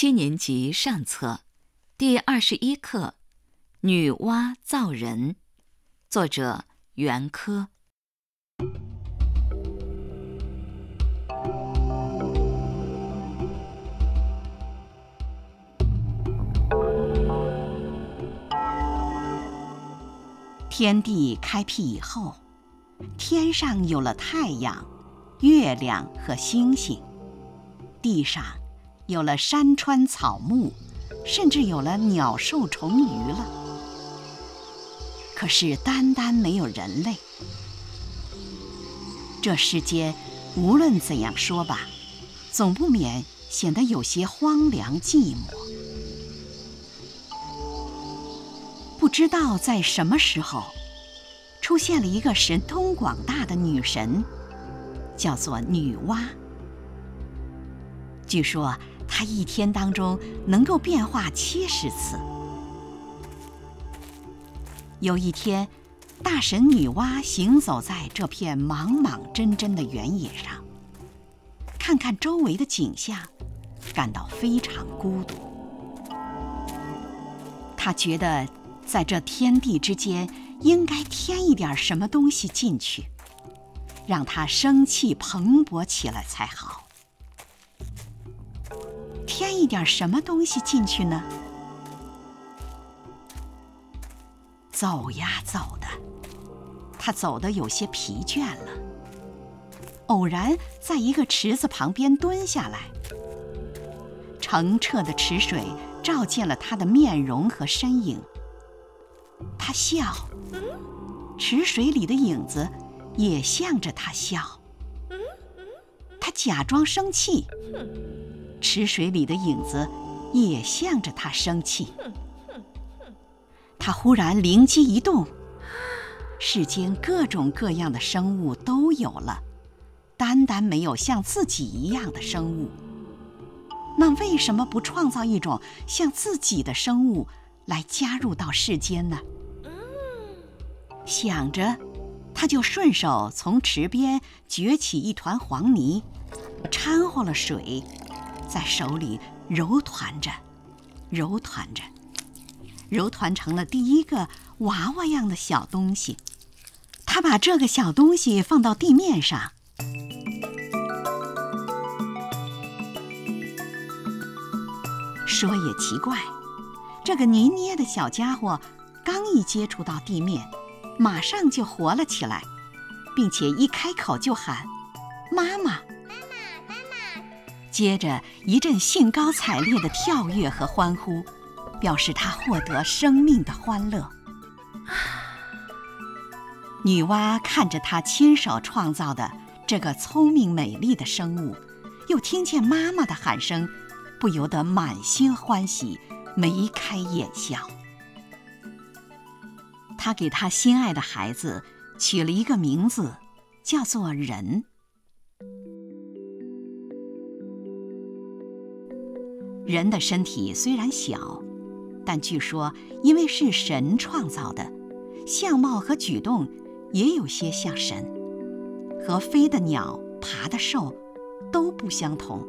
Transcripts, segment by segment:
七年级上册，第二十一课《女娲造人》，作者袁珂。天地开辟以后，天上有了太阳、月亮和星星，地上有了山川草木，甚至有了鸟兽虫鱼了。可是单单没有人类，这世间无论怎样说吧，总不免显得有些荒凉寂寞。不知道在什么时候，出现了一个神通广大的女神，叫做女娲。据说她一天当中能够变化七十次。有一天，大神女娲行走在这片莽莽真真的原野上，看看周围的景象，感到非常孤独。她觉得。在这天地之间，应该添一点什么东西进去，让它生气蓬勃起来才好。添一点什么东西进去呢？走呀走的，他走得有些疲倦了。偶然在一个池子旁边蹲下来，澄澈的池水照见了他的面容和身影。他笑，池水里的影子也向着他笑。他假装生气，池水里的影子也向着他生气。他忽然灵机一动，世间各种各样的生物都有了，单单没有像自己一样的生物。那为什么不创造一种像自己的生物？来加入到世间呢？想着，他就顺手从池边掘起一团黄泥，掺和了水，在手里揉团着，揉团着，揉团成了第一个娃娃样的小东西。他把这个小东西放到地面上，说也奇怪。这个泥捏的小家伙，刚一接触到地面，马上就活了起来，并且一开口就喊：“妈妈，！”接着一阵兴高采烈的跳跃和欢呼，表示他获得生命的欢乐。女娲看着她亲手创造的这个聪明美丽的生物，又听见妈妈的喊声，不由得满心欢喜。眉开眼笑，他给他心爱的孩子取了一个名字，叫做人。人的身体虽然小，但据说因为是神创造的，相貌和举动也有些像神，和飞的鸟、爬的兽都不相同。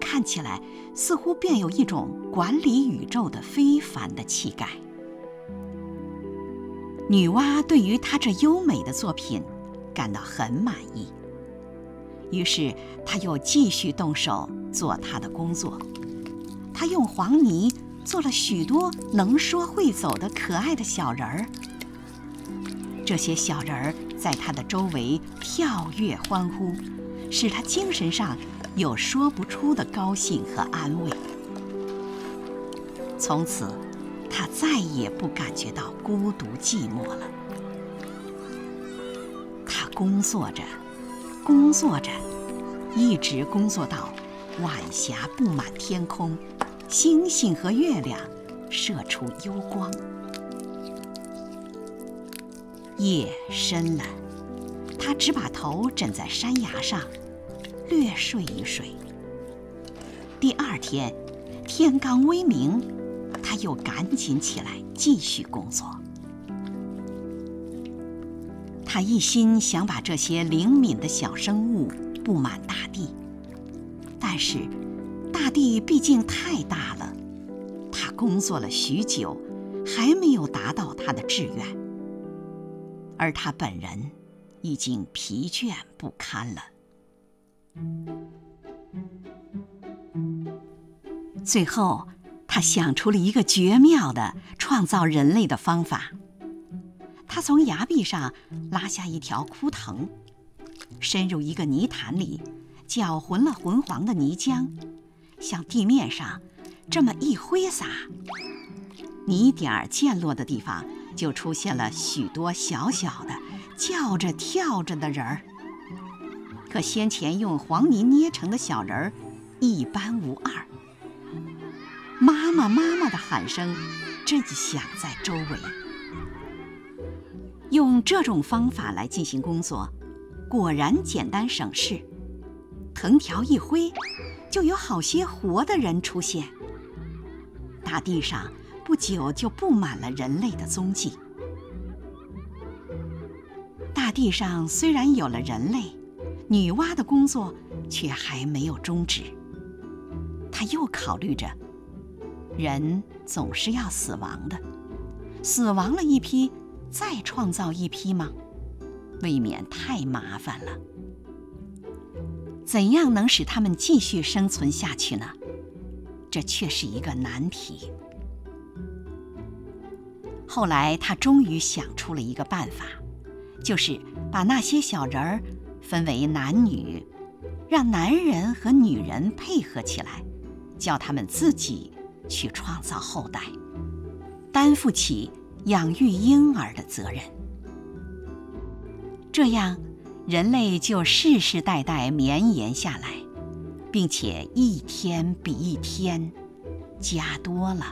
看起来似乎便有一种管理宇宙的非凡的气概。女娲对于她这优美的作品感到很满意，于是他又继续动手做他的工作。他用黄泥做了许多能说会走的可爱的小人儿，这些小人儿在他的周围跳跃欢呼，使他精神上。有说不出的高兴和安慰。从此，他再也不感觉到孤独寂寞了。他工作着，工作着，一直工作到晚霞布满天空，星星和月亮射出幽光。夜深了，他只把头枕在山崖上。略睡一睡。第二天，天刚微明，他又赶紧起来继续工作。他一心想把这些灵敏的小生物布满大地，但是大地毕竟太大了，他工作了许久，还没有达到他的志愿，而他本人已经疲倦不堪了。最后，他想出了一个绝妙的创造人类的方法。他从崖壁上拉下一条枯藤，伸入一个泥潭里，搅浑了浑黄的泥浆，向地面上这么一挥洒，泥点儿溅落的地方就出现了许多小小的叫着跳着的人儿。可先前用黄泥捏成的小人儿一般无二。妈妈，妈妈的喊声震响在周围。用这种方法来进行工作，果然简单省事。藤条一挥，就有好些活的人出现。大地上不久就布满了人类的踪迹。大地上虽然有了人类，女娲的工作却还没有终止。她又考虑着，人总是要死亡的，死亡了一批。再创造一批吗？未免太麻烦了。怎样能使他们继续生存下去呢？这却是一个难题。后来他终于想出了一个办法，就是把那些小人儿分为男女，让男人和女人配合起来，叫他们自己去创造后代，担负起。养育婴儿的责任，这样人类就世世代代绵延下来，并且一天比一天加多了。